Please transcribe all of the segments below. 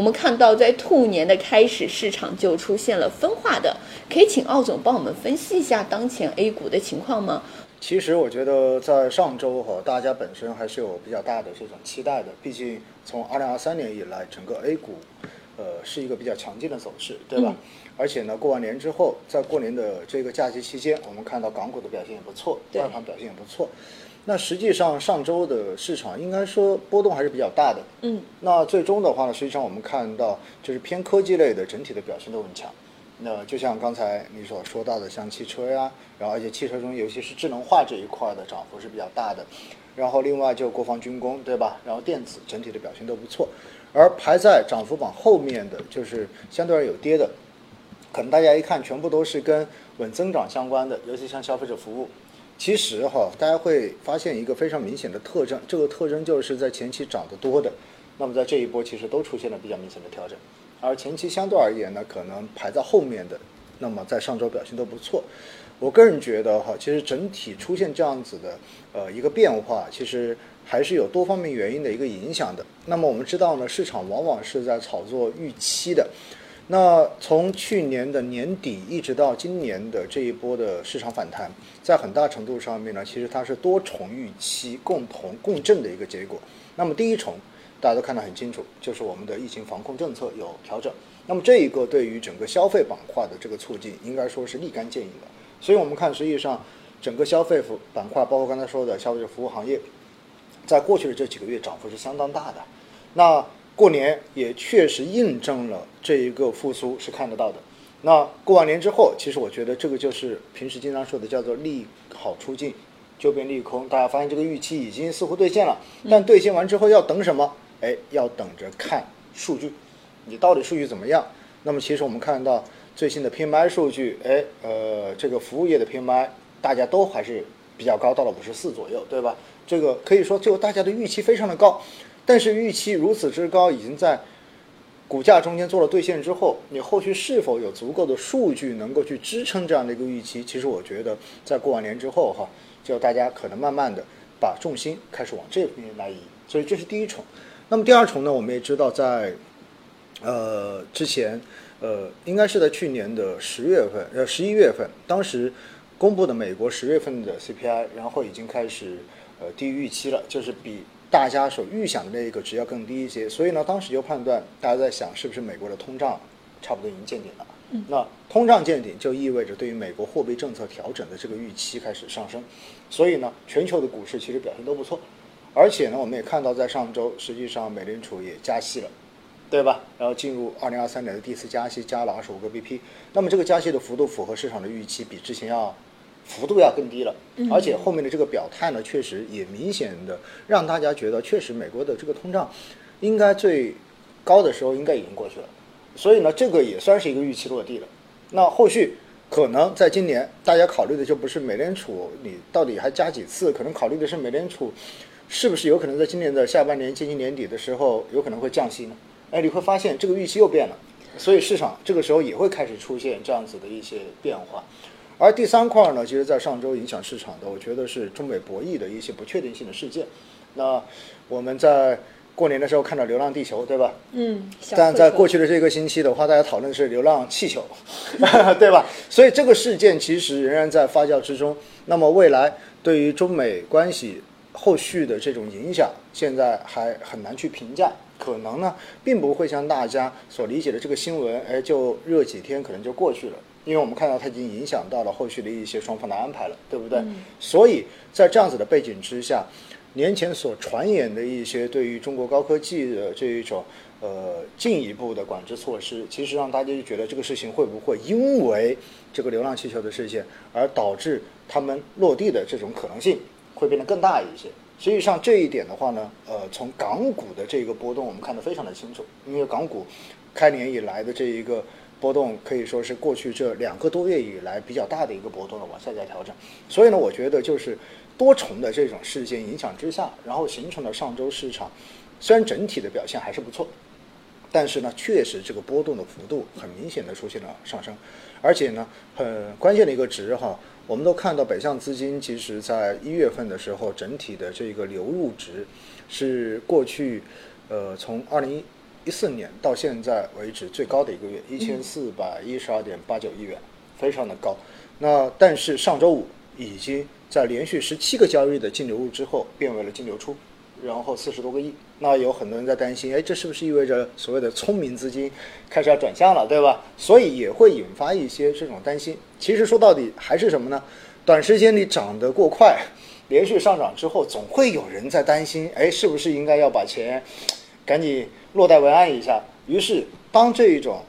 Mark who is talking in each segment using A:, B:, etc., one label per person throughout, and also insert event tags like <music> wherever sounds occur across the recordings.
A: 我们看到在兔年的开始，市场就出现了分化的，可以请奥总帮我们分析一下当前 A 股的情况吗？
B: 其实我觉得在上周哈，大家本身还是有比较大的这种期待的，毕竟从二零二三年以来，整个 A 股，呃，是一个比较强劲的走势，对吧？而且呢，过完年之后，在过年的这个假期期间，我们看到港股的表现也不错，
A: 对
B: 外盘表现也不错。那实际上上周的市场应该说波动还是比较大的。
A: 嗯，
B: 那最终的话呢，实际上我们看到就是偏科技类的整体的表现都很强。那就像刚才你所说到的，像汽车呀，然后而且汽车中尤其是智能化这一块的涨幅是比较大的。然后另外就国防军工，对吧？然后电子整体的表现都不错。而排在涨幅榜后面的就是相对而言有跌的，可能大家一看全部都是跟稳增长相关的，尤其像消费者服务。其实哈，大家会发现一个非常明显的特征，这个特征就是在前期涨得多的，那么在这一波其实都出现了比较明显的调整，而前期相对而言呢，可能排在后面的，那么在上周表现都不错。我个人觉得哈，其实整体出现这样子的呃一个变化，其实还是有多方面原因的一个影响的。那么我们知道呢，市场往往是在炒作预期的。那从去年的年底一直到今年的这一波的市场反弹，在很大程度上面呢，其实它是多重预期共同共振的一个结果。那么第一重，大家都看得很清楚，就是我们的疫情防控政策有调整。那么这一个对于整个消费板块的这个促进，应该说是立竿见影的。所以我们看，实际上整个消费服板块，包括刚才说的消费者服务行业，在过去的这几个月涨幅是相当大的。那过年也确实印证了这一个复苏是看得到的。那过完年之后，其实我觉得这个就是平时经常说的叫做利好出尽，就变利空。大家发现这个预期已经似乎兑现了，但兑现完之后要等什么？哎，要等着看数据，你到底数据怎么样？那么其实我们看到最新的 PMI 数据，哎，呃，这个服务业的 PMI 大家都还是比较高，到了五十四左右，对吧？这个可以说就大家的预期非常的高。但是预期如此之高，已经在股价中间做了兑现之后，你后续是否有足够的数据能够去支撑这样的一个预期？其实我觉得，在过完年之后哈，就大家可能慢慢的把重心开始往这边来移。所以这是第一重。那么第二重呢，我们也知道在呃之前呃应该是在去年的十月份呃十一月份，当时公布的美国十月份的 CPI，然后已经开始呃低于预期了，就是比。大家所预想的那个值要更低一些，所以呢，当时就判断，大家在想是不是美国的通胀差不多已经见顶了。那通胀见顶就意味着对于美国货币政策调整的这个预期开始上升，所以呢，全球的股市其实表现都不错，而且呢，我们也看到在上周，实际上美联储也加息了，对吧？然后进入二零二三年的第四加息，加了二十五个 BP，那么这个加息的幅度符合市场的预期，比之前要。幅度要更低了，而且后面的这个表态呢，确实也明显的让大家觉得，确实美国的这个通胀应该最高的时候应该已经过去了，所以呢，这个也算是一个预期落地了。那后续可能在今年，大家考虑的就不是美联储你到底还加几次，可能考虑的是美联储是不是有可能在今年的下半年接近年底的时候有可能会降息呢？哎，你会发现这个预期又变了，所以市场这个时候也会开始出现这样子的一些变化。而第三块呢，其实，在上周影响市场的，我觉得是中美博弈的一些不确定性的事件。那我们在过年的时候看到《流浪地球》，对吧？
A: 嗯。
B: 但在过去的这个星期的话，大家讨论的是《流浪气球》，<laughs> 对吧？所以这个事件其实仍然在发酵之中。那么未来对于中美关系后续的这种影响，现在还很难去评价。可能呢，并不会像大家所理解的这个新闻，哎，就热几天，可能就过去了。因为我们看到它已经影响到了后续的一些双方的安排了，对不对？所以在这样子的背景之下，年前所传言的一些对于中国高科技的这一种呃进一步的管制措施，其实让大家就觉得这个事情会不会因为这个流浪气球的事件而导致他们落地的这种可能性会变得更大一些。实际上这一点的话呢，呃，从港股的这个波动我们看得非常的清楚，因为港股开年以来的这一个。波动可以说是过去这两个多月以来比较大的一个波动了往下在调整，所以呢，我觉得就是多重的这种事件影响之下，然后形成了上周市场虽然整体的表现还是不错，但是呢，确实这个波动的幅度很明显的出现了上升，而且呢，很关键的一个值哈，我们都看到北向资金其实在一月份的时候整体的这个流入值是过去呃从二零一一。一四年到现在为止最高的一个月，一千四百一十二点八九亿元，非常的高。那但是上周五已经在连续十七个交易日的净流入之后，变为了净流出，然后四十多个亿。那有很多人在担心，哎，这是不是意味着所谓的聪明资金开始要转向了，对吧？所以也会引发一些这种担心。其实说到底还是什么呢？短时间里涨得过快，连续上涨之后，总会有人在担心，哎，是不是应该要把钱赶紧落袋为安一下？于是，当这一种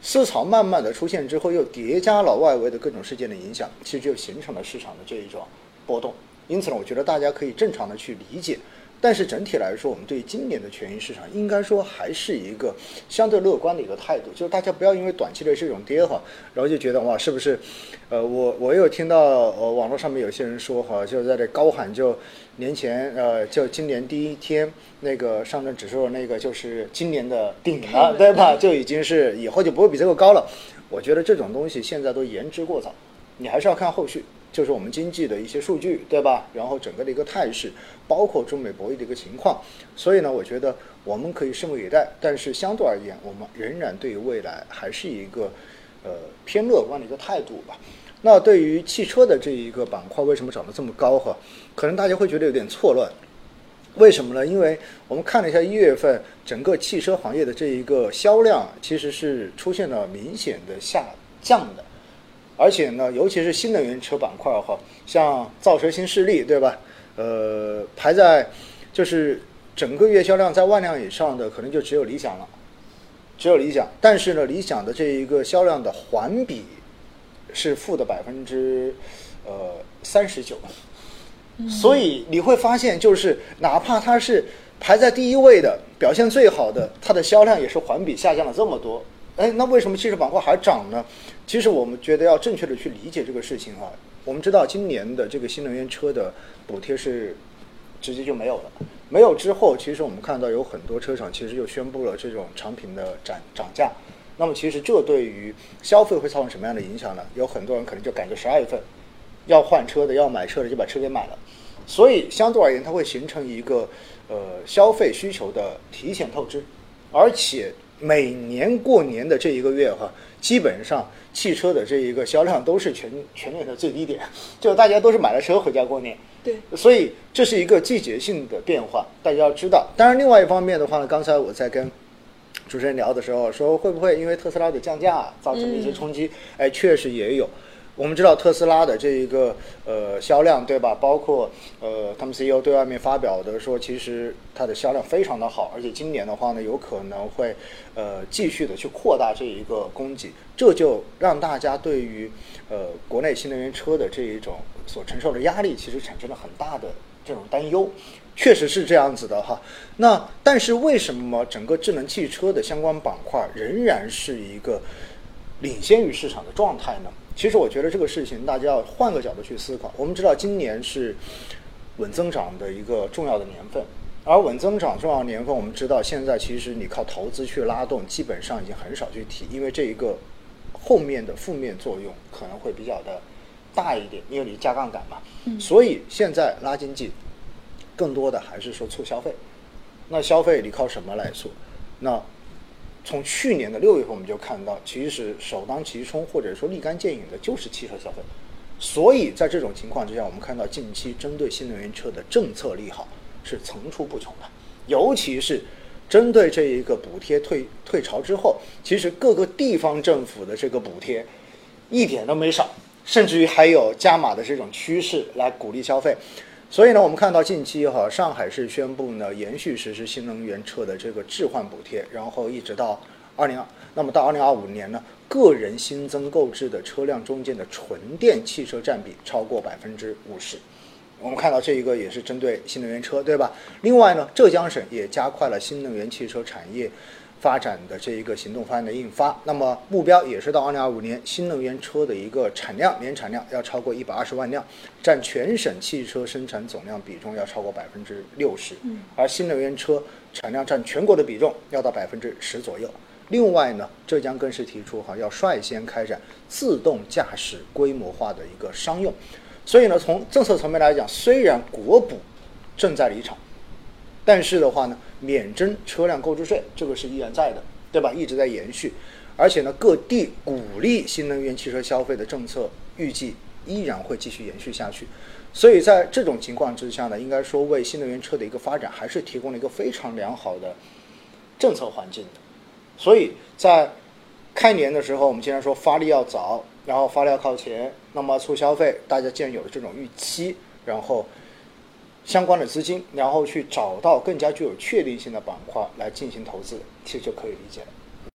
B: 思潮慢慢的出现之后，又叠加了外围的各种事件的影响，其实就形成了市场的这一种波动。因此呢，我觉得大家可以正常的去理解。但是整体来说，我们对今年的权益市场应该说还是一个相对乐观的一个态度，就是大家不要因为短期的这种跌哈，然后就觉得哇，是不是？呃，我我有听到呃网络上面有些人说哈，就在这高喊，就年前呃，就今年第一天那个上证指数那个就是今年的顶了，对吧？就已经是以后就不会比这个高了。我觉得这种东西现在都言之过早，你还是要看后续。就是我们经济的一些数据，对吧？然后整个的一个态势，包括中美博弈的一个情况，所以呢，我觉得我们可以拭目以待。但是相对而言，我们仍然对于未来还是一个呃偏乐观的一个态度吧。那对于汽车的这一个板块，为什么涨得这么高？哈，可能大家会觉得有点错乱。为什么呢？因为我们看了一下一月份整个汽车行业的这一个销量，其实是出现了明显的下降的。而且呢，尤其是新能源车板块哈，像造车新势力，对吧？呃，排在就是整个月销量在万辆以上的，可能就只有理想了，只有理想。但是呢，理想的这一个销量的环比是负的百分之呃三十九，所以你会发现，就是哪怕它是排在第一位的，表现最好的，它的销量也是环比下降了这么多。哎，那为什么汽车板块还涨呢？其实我们觉得要正确的去理解这个事情啊。我们知道今年的这个新能源车的补贴是直接就没有了，没有之后，其实我们看到有很多车厂其实就宣布了这种产品的涨涨价。那么其实这对于消费会造成什么样的影响呢？有很多人可能就赶着十二月份要换车的、要买车的就把车给买了，所以相对而言，它会形成一个呃消费需求的提前透支，而且。每年过年的这一个月哈，基本上汽车的这一个销量都是全 <laughs> 全年的最低点，就大家都是买了车回家过年。
A: 对，
B: 所以这是一个季节性的变化，大家要知道。当然，另外一方面的话呢，刚才我在跟主持人聊的时候说，会不会因为特斯拉的降价造成的一些冲击？哎，确实也有。我们知道特斯拉的这一个呃销量，对吧？包括呃他们 CEO 对外面发表的说，其实它的销量非常的好，而且今年的话呢，有可能会呃继续的去扩大这一个供给，这就让大家对于呃国内新能源车的这一种所承受的压力，其实产生了很大的这种担忧。确实是这样子的哈。那但是为什么整个智能汽车的相关板块仍然是一个领先于市场的状态呢？其实我觉得这个事情，大家要换个角度去思考。我们知道今年是稳增长的一个重要的年份，而稳增长重要年份，我们知道现在其实你靠投资去拉动，基本上已经很少去提，因为这一个后面的负面作用可能会比较的大一点，因为你加杠杆嘛。所以现在拉经济，更多的还是说促消费。那消费你靠什么来做？那从去年的六月份，我们就看到，其实首当其冲或者说立竿见影的就是汽车消费。所以在这种情况之下，我们看到近期针对新能源车的政策利好是层出不穷的。尤其是针对这一个补贴退退潮之后，其实各个地方政府的这个补贴一点都没少，甚至于还有加码的这种趋势来鼓励消费。所以呢，我们看到近期哈，上海市宣布呢，延续实施新能源车的这个置换补贴，然后一直到二零二，那么到二零二五年呢，个人新增购置的车辆中间的纯电汽车占比超过百分之五十。我们看到这一个也是针对新能源车，对吧？另外呢，浙江省也加快了新能源汽车产业。发展的这一个行动方案的印发，那么目标也是到二零二五年，新能源车的一个产量年产量要超过一百二十万辆，占全省汽车生产总量比重要超过百分之六十。嗯，而新能源车产量占全国的比重要到百分之十左右。另外呢，浙江更是提出哈要率先开展自动驾驶规模化的一个商用。所以呢，从政策层面来讲，虽然国补正在离场。但是的话呢，免征车辆购置税，这个是依然在的，对吧？一直在延续，而且呢，各地鼓励新能源汽车消费的政策预计依然会继续延续下去。所以在这种情况之下呢，应该说为新能源车的一个发展还是提供了一个非常良好的政策环境的。所以在开年的时候，我们经常说发力要早，然后发力要靠前，那么促消费，大家既然有了这种预期，然后。相关的资金，然后去找到更加具有确定性的板块来进行投资，其实就可以理解了。